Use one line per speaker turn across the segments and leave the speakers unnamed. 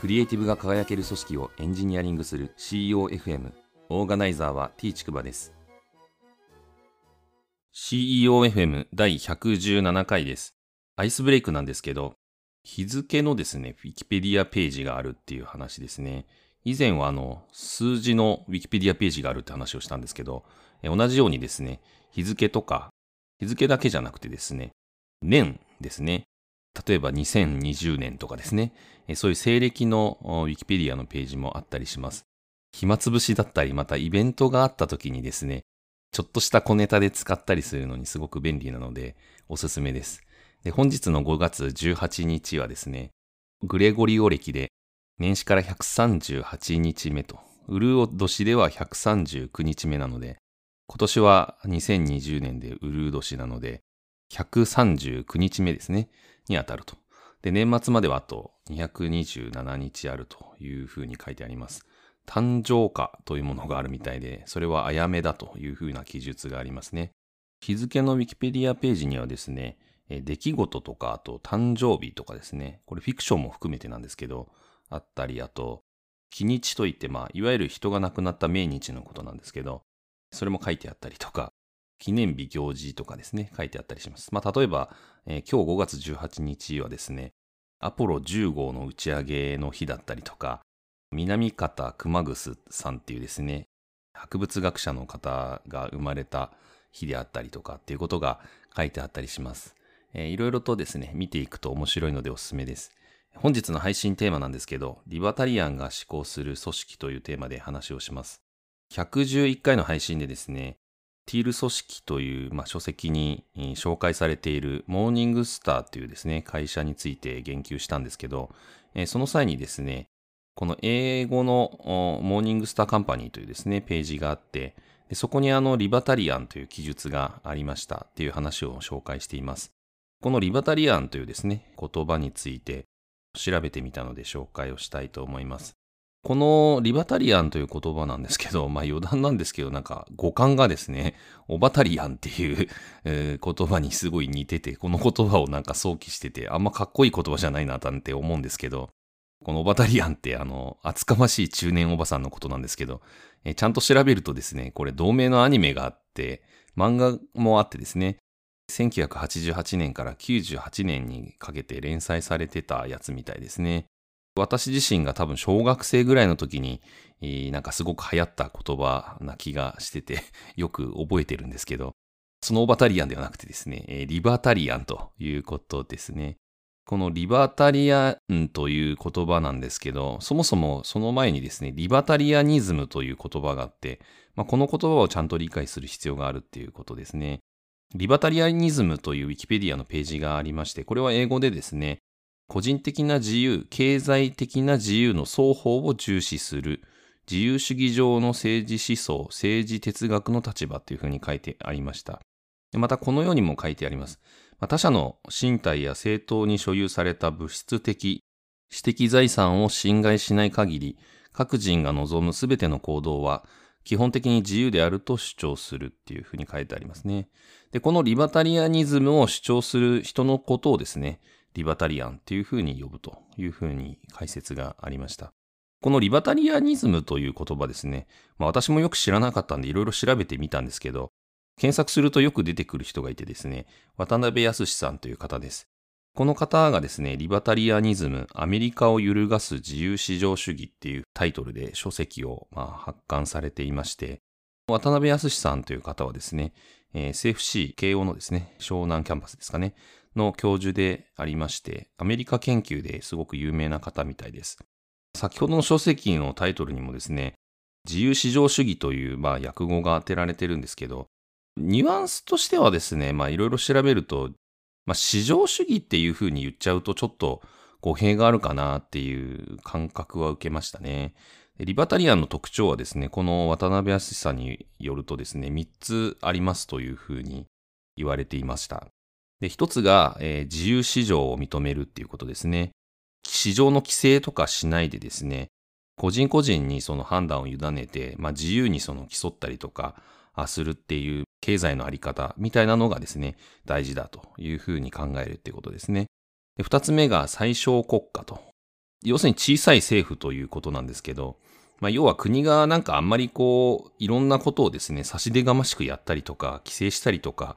クリエイティブが輝ける組織をエンジニアリングする CEOFM オーガナイザーは T ちくばです CEOFM 第117回ですアイスブレイクなんですけど日付のですね、ウィキペディアページがあるっていう話ですね。以前はあの、数字のウィキペディアページがあるって話をしたんですけど、同じようにですね、日付とか、日付だけじゃなくてですね、年ですね。例えば2020年とかですね、そういう西暦のウィキペディアのページもあったりします。暇つぶしだったり、またイベントがあった時にですね、ちょっとした小ネタで使ったりするのにすごく便利なので、おすすめです。で本日の5月18日はですね、グレゴリオ暦で年始から138日目と、ウルー年では139日目なので、今年は2020年でウルー年なので、139日目ですね、に当たると。で、年末まではあと227日あるというふうに書いてあります。誕生花というものがあるみたいで、それはあやめだというふうな記述がありますね。日付のウィキペディアページにはですね、出来事とか、あと誕生日とかですね、これフィクションも含めてなんですけど、あったり、あと、日にちといって、まあ、いわゆる人が亡くなった命日のことなんですけど、それも書いてあったりとか、記念日行事とかですね、書いてあったりします。まあ、例えば、えー、今日5月18日はですね、アポロ10号の打ち上げの日だったりとか、南方熊楠さんっていうですね、博物学者の方が生まれた日であったりとかっていうことが書いてあったりします。えー、いろいろとですね、見ていくと面白いのでおすすめです。本日の配信テーマなんですけど、リバタリアンが思考する組織というテーマで話をします。111回の配信でですね、ティール組織という、まあ、書籍に紹介されているモーニングスターというですね、会社について言及したんですけど、え、その際にですね、この英語のモーニングスターカンパニーというですね、ページがあって、そこにあのリバタリアンという記述がありましたっていう話を紹介しています。このリバタリアンというですね、言葉について調べてみたので紹介をしたいと思います。このリバタリアンという言葉なんですけど、まあ余談なんですけど、なんか語感がですね、オバタリアンっていう、言葉にすごい似てて、この言葉をなんか想起してて、あんまかっこいい言葉じゃないななんて思うんですけど、このオバタリアンってあの、厚かましい中年おばさんのことなんですけど、え、ちゃんと調べるとですね、これ同名のアニメがあって、漫画もあってですね、1988年から98年にかけて連載されてたやつみたいですね。私自身が多分小学生ぐらいの時に、なんかすごく流行った言葉な気がしてて、よく覚えてるんですけど、スノーバタリアンではなくてですね、リバタリアンということですね。このリバタリアンという言葉なんですけど、そもそもその前にですね、リバタリアニズムという言葉があって、まあ、この言葉をちゃんと理解する必要があるっていうことですね。リバタリアニズムというウィキペディアのページがありまして、これは英語でですね、個人的な自由、経済的な自由の双方を重視する、自由主義上の政治思想、政治哲学の立場というふうに書いてありました。またこのようにも書いてあります。他者の身体や政党に所有された物質的、私的財産を侵害しない限り、各人が望むすべての行動は基本的に自由であると主張するっていうふうに書いてありますね。で、このリバタリアニズムを主張する人のことをですね、リバタリアンっていうふうに呼ぶというふうに解説がありました。このリバタリアニズムという言葉ですね、まあ私もよく知らなかったんでいろいろ調べてみたんですけど、検索するとよく出てくる人がいてですね、渡辺康さんという方です。この方がですね、リバタリアニズム、アメリカを揺るがす自由市場主義っていうタイトルで書籍をまあ発刊されていまして、渡辺康さんという方はですね、えー、CFC 慶応のですね、湘南キャンパスですかね、の教授でありまして、アメリカ研究ですごく有名な方みたいです。先ほどの書籍のタイトルにもですね、自由市場主義という、まあ、訳語が当てられてるんですけど、ニュアンスとしてはですね、まあいろいろ調べると、まあ、市場主義っていうふうに言っちゃうとちょっと語弊があるかなっていう感覚は受けましたね。リバタリアンの特徴はですね、この渡辺康さんによるとですね、3つありますというふうに言われていました。で、1つが、えー、自由市場を認めるっていうことですね。市場の規制とかしないでですね、個人個人にその判断を委ねて、まあ、自由にその競ったりとかするっていう経済のあり方みたいなのがですね、大事だというふうに考えるっていうことですね。二つ目が最小国家と要するに小さい政府ということなんですけど、まあ、要は国がなんかあんまりこう、いろんなことをですね、差し出がましくやったりとか、規制したりとか、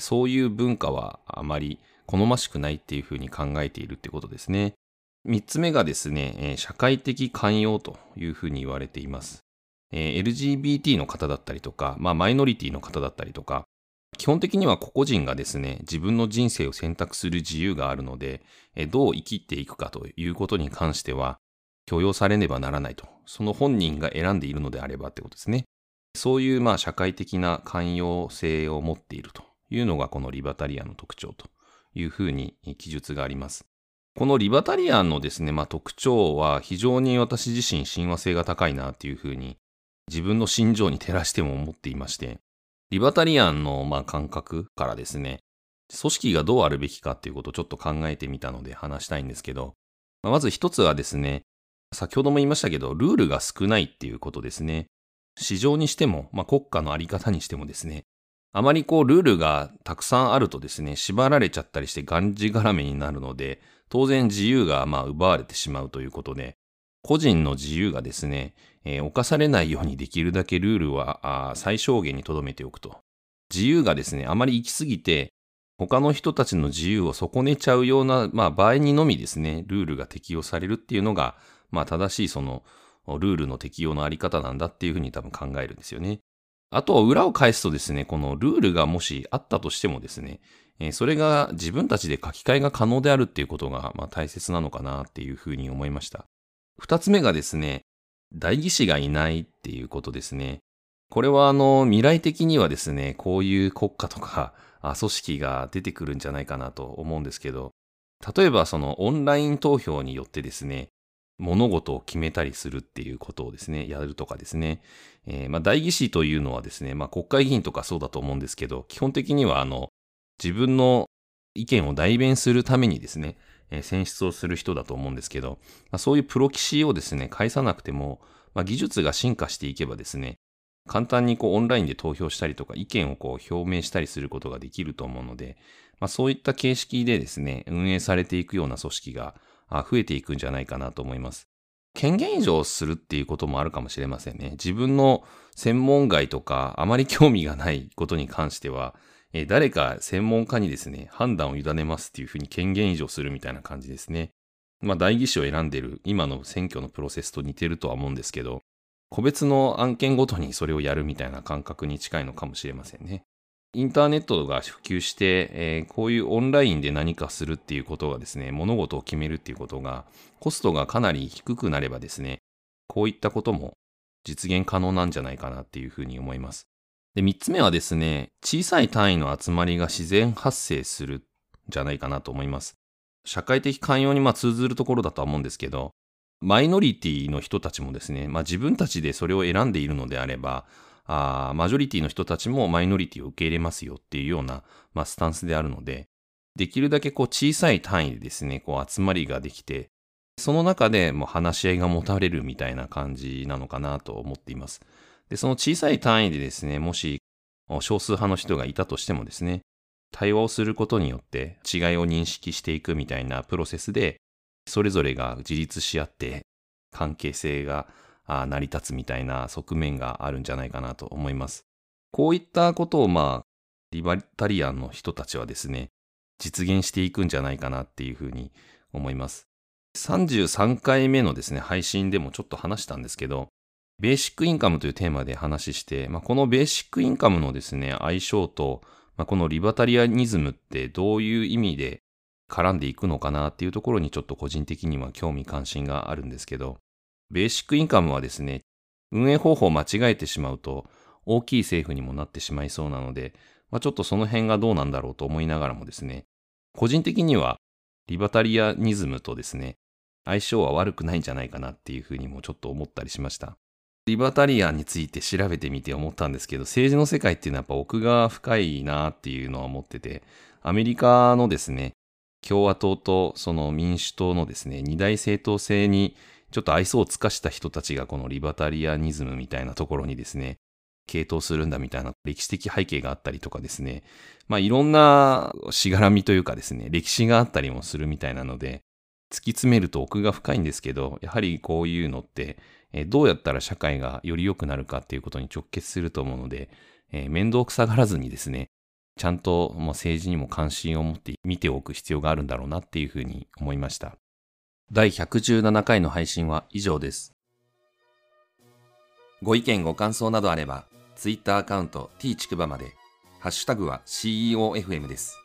そういう文化はあまり好ましくないっていうふうに考えているってことですね。三つ目がですね、社会的寛容というふうに言われています。LGBT の方だったりとか、まあ、マイノリティの方だったりとか、基本的には個々人がですね、自分の人生を選択する自由があるので、どう生きていくかということに関しては、許容されねばならないと。その本人が選んでいるのであればってことですね。そういうまあ社会的な寛容性を持っているというのがこのリバタリアンの特徴というふうに記述があります。このリバタリアンのですね、まあ、特徴は非常に私自身親和性が高いなっていうふうに自分の心情に照らしても思っていまして、リバタリアンのまあ感覚からですね、組織がどうあるべきかっていうことをちょっと考えてみたので話したいんですけど、まず一つはですね、先ほども言いましたけど、ルールが少ないっていうことですね。市場にしても、まあ、国家のあり方にしてもですね、あまりこうルールがたくさんあるとですね、縛られちゃったりしてがんじがらめになるので、当然自由がまあ奪われてしまうということで、個人の自由がですね、えー、犯されないようにできるだけルールは最小限に留めておくと。自由がですね、あまり行き過ぎて、他の人たちの自由を損ねちゃうような、まあ場合にのみですね、ルールが適用されるっていうのが、まあ正しいそのルールの適用のあり方なんだっていうふうに多分考えるんですよね。あと裏を返すとですね、このルールがもしあったとしてもですね、それが自分たちで書き換えが可能であるっていうことが、まあ、大切なのかなっていうふうに思いました。二つ目がですね、代議士がいないっていうことですね。これはあの、未来的にはですね、こういう国家とか、組織が出てくるんじゃないかなと思うんですけど、例えばそのオンライン投票によってですね、物事を決めたりするっていうことをですね、やるとかですね。えー、まあ、代議士というのはですね、まあ、国会議員とかそうだと思うんですけど、基本的にはあの、自分の意見を代弁するためにですね、えー、選出をする人だと思うんですけど、まあ、そういうプロ棋士をですね、返さなくても、まあ、技術が進化していけばですね、簡単にこうオンラインで投票したりとか意見をこう表明したりすることができると思うので、まあ、そういった形式でですね、運営されていくような組織が増えていくんじゃないかなと思います。権限移譲するっていうこともあるかもしれませんね。自分の専門外とかあまり興味がないことに関しては、え誰か専門家にですね、判断を委ねますっていうふうに権限移譲するみたいな感じですね。まあ、代議士を選んでる今の選挙のプロセスと似てるとは思うんですけど、個別の案件ごとにそれをやるみたいな感覚に近いのかもしれませんね。インターネットが普及して、えー、こういうオンラインで何かするっていうことがですね、物事を決めるっていうことが、コストがかなり低くなればですね、こういったことも実現可能なんじゃないかなっていうふうに思います。で、三つ目はですね、小さい単位の集まりが自然発生するんじゃないかなと思います。社会的寛容にま通ずるところだとは思うんですけど、マイノリティの人たちもですね、まあ自分たちでそれを選んでいるのであれば、あマジョリティの人たちもマイノリティを受け入れますよっていうような、まあ、スタンスであるので、できるだけこう小さい単位でですね、こう集まりができて、その中でもう話し合いが持たれるみたいな感じなのかなと思っています。で、その小さい単位でですね、もし少数派の人がいたとしてもですね、対話をすることによって違いを認識していくみたいなプロセスで、それぞれが自立し合って関係性が成り立つみたいな側面があるんじゃないかなと思います。こういったことをまあ、リバタリアンの人たちはですね、実現していくんじゃないかなっていうふうに思います。33回目のですね、配信でもちょっと話したんですけど、ベーシックインカムというテーマで話して、まあ、このベーシックインカムのですね、相性と、まあ、このリバタリアニズムってどういう意味で絡んでいくのかなっていうところにちょっと個人的には興味関心があるんですけど、ベーシックインカムはですね、運営方法を間違えてしまうと、大きい政府にもなってしまいそうなので、まあ、ちょっとその辺がどうなんだろうと思いながらもですね、個人的にはリバタリアニズムとですね、相性は悪くないんじゃないかなっていうふうにもちょっと思ったりしました。リバタリアンについて調べてみて思ったんですけど、政治の世界っていうのはやっぱ奥が深いなっていうのは思ってて、アメリカのですね、共和党とその民主党のですね、二大政党制にちょっと愛想を尽かした人たちがこのリバタリアニズムみたいなところにですね、傾倒するんだみたいな歴史的背景があったりとかですね、まあいろんなしがらみというかですね、歴史があったりもするみたいなので、突き詰めると奥が深いんですけど、やはりこういうのって、えどうやったら社会がより良くなるかっていうことに直結すると思うので、え、面倒くさがらずにですね、ちゃんと政治にも関心を持って見ておく必要があるんだろうなっていうふうに思いました。第117回の配信は以上です。ご意見ご感想などあれば、Twitter アカウント t ちくばまで、ハッシュタグは CEOFM です。